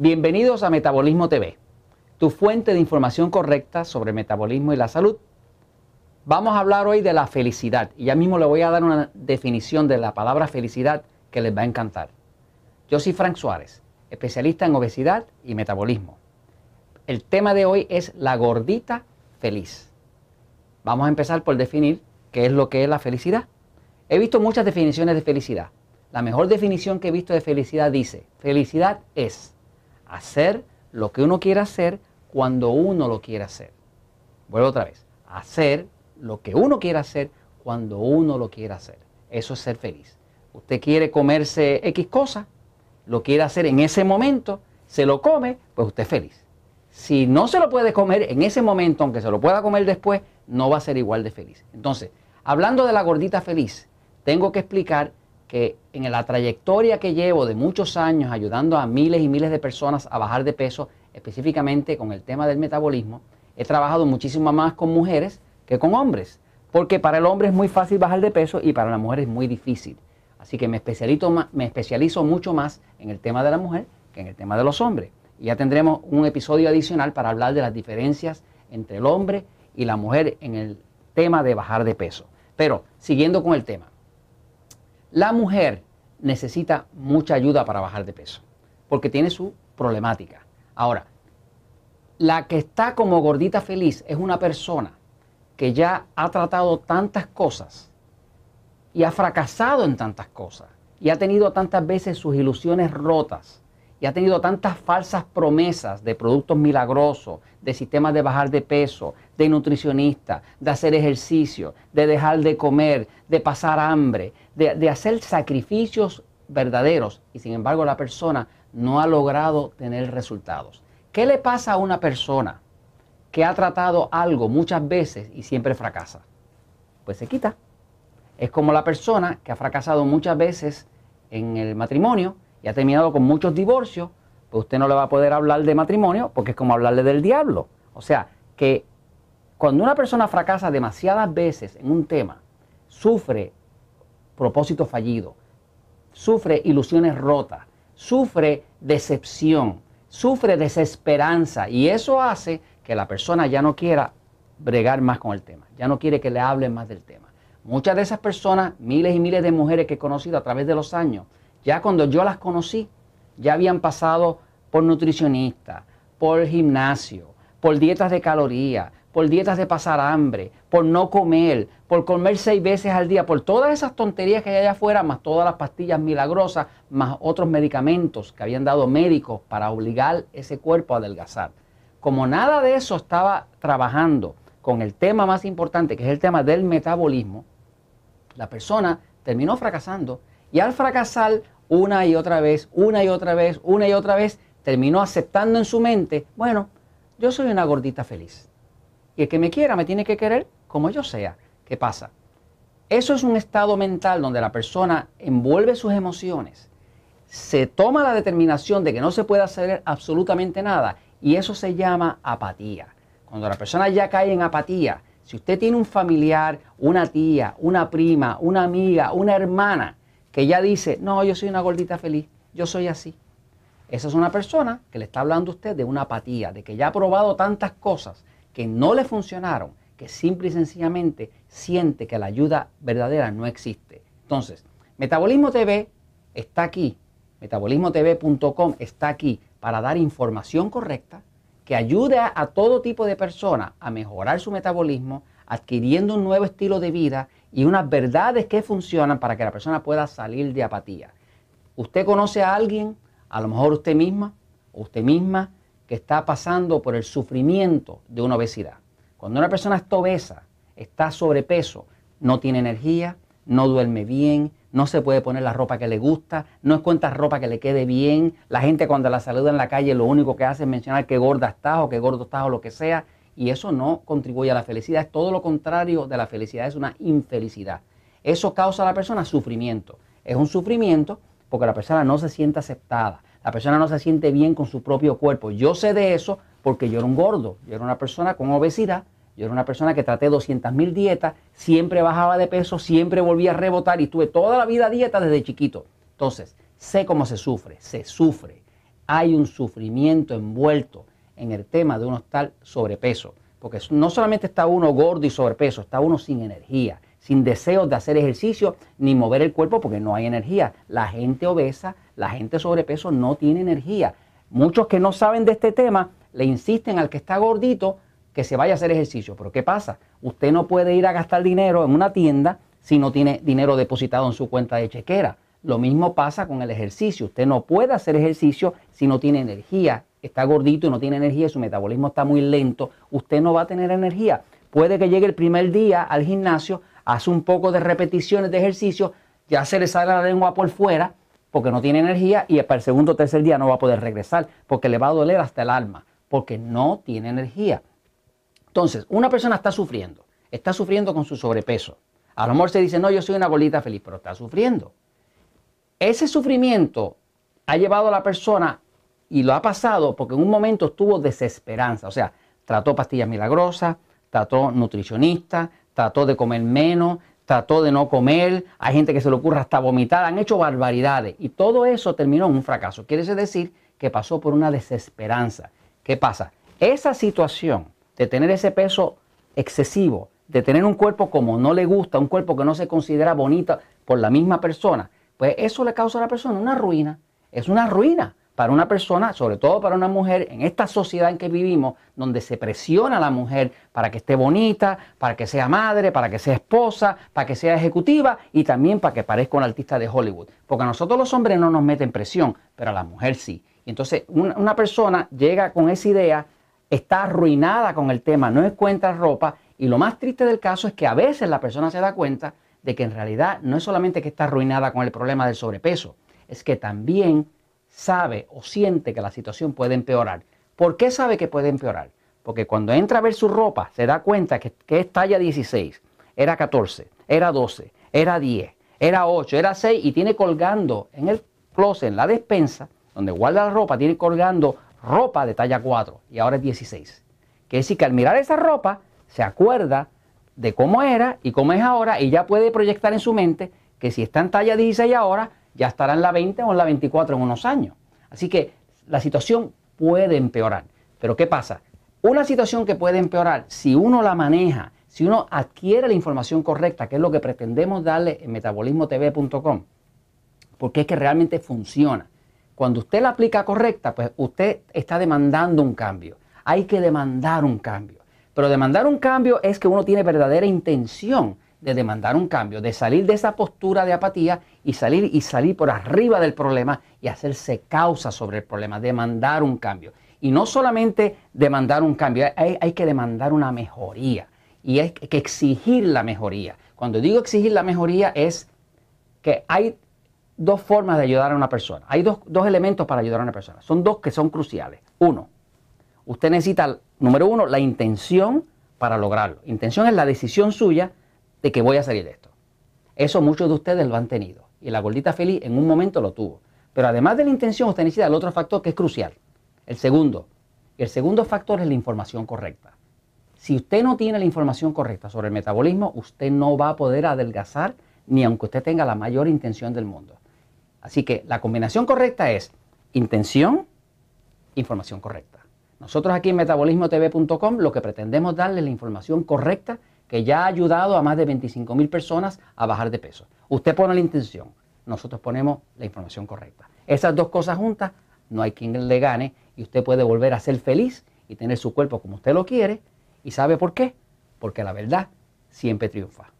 Bienvenidos a Metabolismo TV, tu fuente de información correcta sobre metabolismo y la salud. Vamos a hablar hoy de la felicidad y ya mismo le voy a dar una definición de la palabra felicidad que les va a encantar. Yo soy Frank Suárez, especialista en obesidad y metabolismo. El tema de hoy es la gordita feliz. Vamos a empezar por definir qué es lo que es la felicidad. He visto muchas definiciones de felicidad. La mejor definición que he visto de felicidad dice, felicidad es hacer lo que uno quiere hacer cuando uno lo quiere hacer. Vuelvo otra vez, hacer lo que uno quiere hacer cuando uno lo quiere hacer. Eso es ser feliz. Usted quiere comerse X cosa, lo quiere hacer en ese momento, se lo come, pues usted es feliz. Si no se lo puede comer en ese momento, aunque se lo pueda comer después, no va a ser igual de feliz. Entonces, hablando de la gordita feliz, tengo que explicar que en la trayectoria que llevo de muchos años ayudando a miles y miles de personas a bajar de peso, específicamente con el tema del metabolismo, he trabajado muchísimo más con mujeres que con hombres, porque para el hombre es muy fácil bajar de peso y para la mujer es muy difícil. Así que me me especializo mucho más en el tema de la mujer que en el tema de los hombres. Y ya tendremos un episodio adicional para hablar de las diferencias entre el hombre y la mujer en el tema de bajar de peso. Pero siguiendo con el tema, la mujer necesita mucha ayuda para bajar de peso, porque tiene su problemática. Ahora, la que está como gordita feliz es una persona que ya ha tratado tantas cosas y ha fracasado en tantas cosas y ha tenido tantas veces sus ilusiones rotas y ha tenido tantas falsas promesas de productos milagrosos, de sistemas de bajar de peso, de nutricionista, de hacer ejercicio, de dejar de comer, de pasar hambre, de, hacer sacrificios verdaderos y sin embargo la persona no ha logrado tener resultados. ¿Qué le pasa a una persona que ha tratado algo muchas veces y siempre fracasa? Pues se quita. Es como la persona que ha fracasado muchas veces en el matrimonio y ha terminado con muchos divorcios, pues usted no le va a poder hablar de matrimonio porque es como hablarle del diablo. O sea, que cuando una persona fracasa demasiadas veces en un tema, sufre propósito fallido, sufre ilusiones rotas, sufre decepción, sufre desesperanza y eso hace que la persona ya no quiera bregar más con el tema, ya no quiere que le hablen más del tema. Muchas de esas personas, miles y miles de mujeres que he conocido a través de los años, ya cuando yo las conocí, ya habían pasado por nutricionista, por gimnasio, por dietas de calorías, por dietas de pasar hambre, por no comer, por comer seis veces al día, por todas esas tonterías que hay allá afuera, más todas las pastillas milagrosas, más otros medicamentos que habían dado médicos para obligar ese cuerpo a adelgazar. Como nada de eso estaba trabajando con el tema más importante, que es el tema del metabolismo, la persona terminó fracasando y al fracasar una y otra vez, una y otra vez, una y otra vez, terminó aceptando en su mente, bueno, yo soy una gordita feliz. Y el que me quiera me tiene que querer como yo sea. ¿Qué pasa? Eso es un estado mental donde la persona envuelve sus emociones, se toma la determinación de que no se puede hacer absolutamente nada y eso se llama apatía. Cuando la persona ya cae en apatía, si usted tiene un familiar, una tía, una prima, una amiga, una hermana que ya dice, no, yo soy una gordita feliz, yo soy así. Esa es una persona que le está hablando a usted de una apatía, de que ya ha probado tantas cosas que no le funcionaron, que simple y sencillamente siente que la ayuda verdadera no existe. Entonces, Metabolismo TV está aquí, metabolismotv.com está aquí para dar información correcta que ayude a, todo tipo de personas a mejorar su metabolismo, adquiriendo un nuevo estilo de vida y unas verdades que funcionan para que la persona pueda salir de apatía. Usted conoce a alguien, a lo mejor usted misma usted misma, que está pasando por el sufrimiento de una obesidad. Cuando una persona está obesa, está sobrepeso, no tiene energía, no duerme bien, no se puede poner la ropa que le gusta, no encuentra ropa que le quede bien. La gente cuando la saluda en la calle lo único que hace es mencionar que gorda está o que gordo está o lo que sea y eso no contribuye a la felicidad, es todo lo contrario de la felicidad, es una infelicidad. Eso causa a la persona sufrimiento. Es un sufrimiento porque la persona no se siente aceptada, la persona no se siente bien con su propio cuerpo. Yo sé de eso porque yo era un gordo, yo era una persona con obesidad, yo era una persona que traté 200 mil dietas, siempre bajaba de peso, siempre volvía a rebotar y tuve toda la vida dieta desde chiquito. Entonces, sé cómo se sufre, se sufre. hay un sufrimiento envuelto en el tema de uno estar sobrepeso. Porque no solamente está uno gordo y sobrepeso, está uno sin energía, sin deseos de hacer ejercicio ni mover el cuerpo porque no hay energía. La gente obesa, la gente sobrepeso no tiene energía. Muchos que no saben de este tema le insisten al que está gordito que se vaya a hacer ejercicio. Pero ¿qué pasa? Usted no puede ir a gastar dinero en una tienda si no tiene dinero depositado en su cuenta de chequera. Lo mismo pasa con el ejercicio. Usted no puede hacer ejercicio si no tiene energía. Está gordito y no tiene energía, su metabolismo está muy lento. Usted no va a tener energía. Puede que llegue el primer día al gimnasio, hace un poco de repeticiones de ejercicio, ya se le sale la lengua por fuera porque no tiene energía y para el segundo o tercer día no va a poder regresar porque le va a doler hasta el alma porque no tiene energía. Entonces, una persona está sufriendo, está sufriendo con su sobrepeso. A lo mejor se dice, no, yo soy una bolita feliz, pero está sufriendo. Ese sufrimiento ha llevado a la persona y lo ha pasado porque en un momento estuvo desesperanza, o sea, trató pastillas milagrosas, trató nutricionista, trató de comer menos, trató de no comer, hay gente que se le ocurre hasta vomitar, han hecho barbaridades y todo eso terminó en un fracaso. Quiere decir que pasó por una desesperanza. ¿Qué pasa? Esa situación de tener ese peso excesivo, de tener un cuerpo como no le gusta, un cuerpo que no se considera bonito por la misma persona, pues eso le causa a la persona una ruina. Es una ruina para una persona, sobre todo para una mujer, en esta sociedad en que vivimos, donde se presiona a la mujer para que esté bonita, para que sea madre, para que sea esposa, para que sea ejecutiva y también para que parezca un artista de Hollywood. Porque a nosotros los hombres no nos meten presión, pero a la mujer sí. Y entonces una, persona llega con esa idea, está arruinada con el tema, no encuentra ropa y lo más triste del caso es que a veces la persona se da cuenta de que en realidad no es solamente que está arruinada con el problema del sobrepeso, es que también sabe o siente que la situación puede empeorar. ¿Por qué sabe que puede empeorar? Porque cuando entra a ver su ropa se da cuenta que, es talla 16, era 14, era 12, era 10, era 8, era 6 y tiene colgando en el closet, en la despensa, donde guarda la ropa, tiene colgando ropa de talla 4 y ahora es 16. Quiere decir que al mirar esa ropa se acuerda de cómo era y cómo es ahora y ya puede proyectar en su mente que si está en talla 16 ahora, ya estará en la 20 o en la 24 en unos años. Así que la situación puede empeorar. Pero ¿qué pasa? Una situación que puede empeorar, si uno la maneja, si uno adquiere la información correcta, que es lo que pretendemos darle en metabolismotv.com, porque es que realmente funciona. Cuando usted la aplica correcta, pues usted está demandando un cambio. Hay que demandar un cambio. Pero demandar un cambio es que uno tiene verdadera intención de demandar un cambio, de salir de esa postura de apatía y salir y salir por arriba del problema y hacerse causa sobre el problema, demandar un cambio. Y no solamente demandar un cambio, hay, hay que demandar una mejoría y hay que exigir la mejoría. Cuando digo exigir la mejoría es que hay dos formas de ayudar a una persona. Hay dos, dos, elementos para ayudar a una persona. Son dos que son cruciales. Uno, usted necesita, número uno, la intención para lograrlo. Intención es la decisión suya de que voy a salir de esto. Eso muchos de ustedes lo han tenido. Y la gordita feliz en un momento lo tuvo. Pero además de la intención, usted necesita el otro factor que es crucial. El segundo. El segundo factor es la información correcta. Si usted no tiene la información correcta sobre el metabolismo, usted no va a poder adelgazar ni aunque usted tenga la mayor intención del mundo. Así que la combinación correcta es intención, información correcta. Nosotros aquí en metabolismotv.com lo que pretendemos darle es la información correcta que ya ha ayudado a más de 25 mil personas a bajar de peso. Usted pone la intención, nosotros ponemos la información correcta. Esas dos cosas juntas, no hay quien le gane y usted puede volver a ser feliz y tener su cuerpo como usted lo quiere. ¿Y sabe por qué? Porque la verdad siempre triunfa.